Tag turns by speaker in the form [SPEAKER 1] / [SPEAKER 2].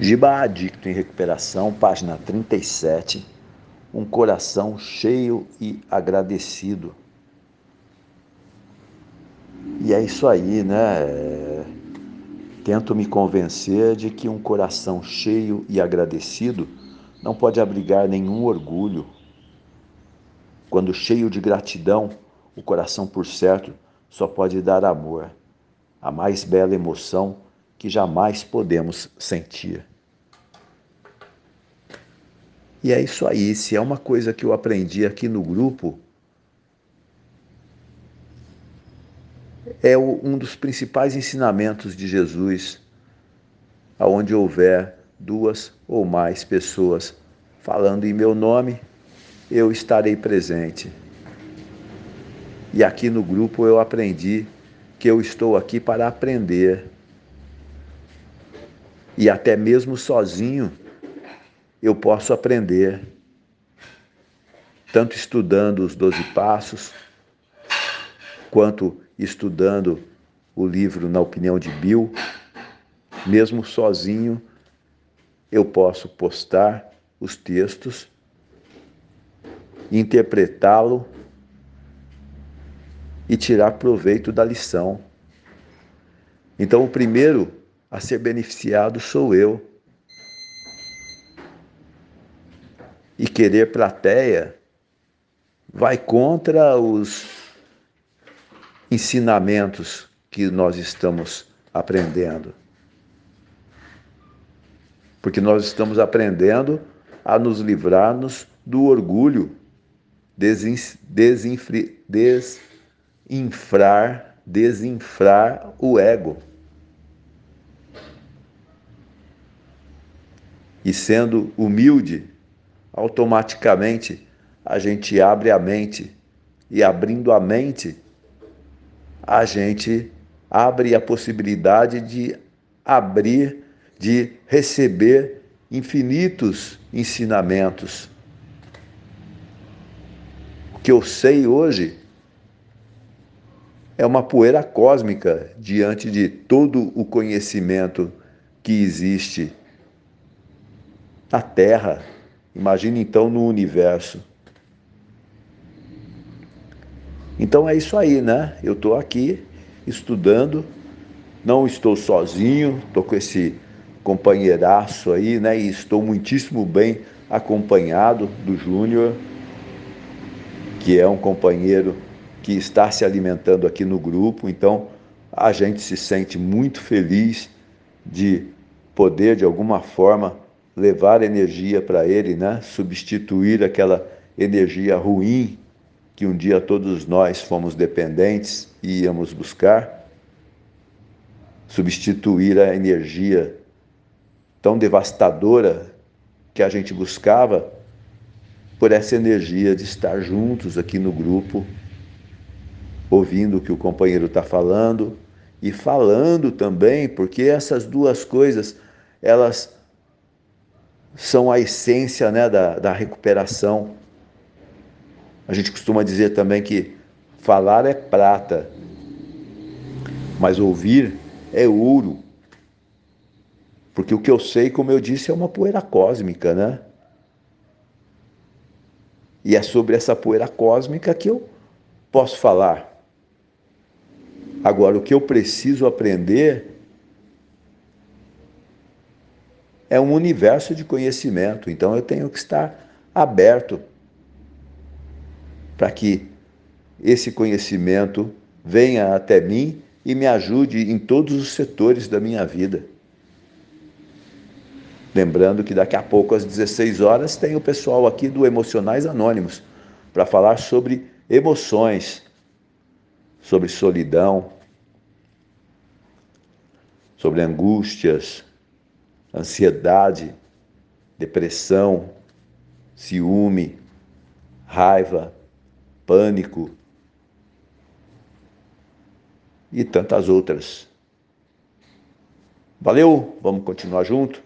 [SPEAKER 1] Giba Adicto em Recuperação, página 37. Um coração cheio e agradecido. E é isso aí, né? É... Tento me convencer de que um coração cheio e agradecido não pode abrigar nenhum orgulho. Quando cheio de gratidão, o coração, por certo, só pode dar amor, a mais bela emoção que jamais podemos sentir. E é isso aí, se é uma coisa que eu aprendi aqui no grupo, é um dos principais ensinamentos de Jesus, aonde houver duas ou mais pessoas falando em meu nome, eu estarei presente. E aqui no grupo eu aprendi que eu estou aqui para aprender e até mesmo sozinho eu posso aprender, tanto estudando os Doze Passos, quanto estudando o livro Na Opinião de Bill, mesmo sozinho, eu posso postar os textos, interpretá-lo e tirar proveito da lição. Então, o primeiro a ser beneficiado sou eu. E querer plateia vai contra os ensinamentos que nós estamos aprendendo. Porque nós estamos aprendendo a nos livrarmos do orgulho, desinfrar, desinfrar o ego. E sendo humilde, automaticamente a gente abre a mente e abrindo a mente, a gente abre a possibilidade de abrir, de receber infinitos ensinamentos. O que eu sei hoje é uma poeira cósmica diante de todo o conhecimento que existe na Terra. Imagine então no universo. Então é isso aí, né? Eu estou aqui estudando, não estou sozinho, estou com esse companheiraço aí, né? E estou muitíssimo bem acompanhado do Júnior, que é um companheiro que está se alimentando aqui no grupo. Então a gente se sente muito feliz de poder, de alguma forma, levar energia para ele, né? substituir aquela energia ruim que um dia todos nós fomos dependentes e íamos buscar, substituir a energia tão devastadora que a gente buscava por essa energia de estar juntos aqui no grupo, ouvindo o que o companheiro está falando e falando também, porque essas duas coisas elas são a essência né, da, da recuperação. A gente costuma dizer também que falar é prata, mas ouvir é ouro. Porque o que eu sei, como eu disse, é uma poeira cósmica, né? E é sobre essa poeira cósmica que eu posso falar. Agora, o que eu preciso aprender é um universo de conhecimento, então eu tenho que estar aberto para que esse conhecimento venha até mim e me ajude em todos os setores da minha vida. Lembrando que daqui a pouco, às 16 horas, tem o pessoal aqui do Emocionais Anônimos para falar sobre emoções, sobre solidão, sobre angústias, ansiedade, depressão, ciúme, raiva, pânico e tantas outras. Valeu? Vamos continuar junto?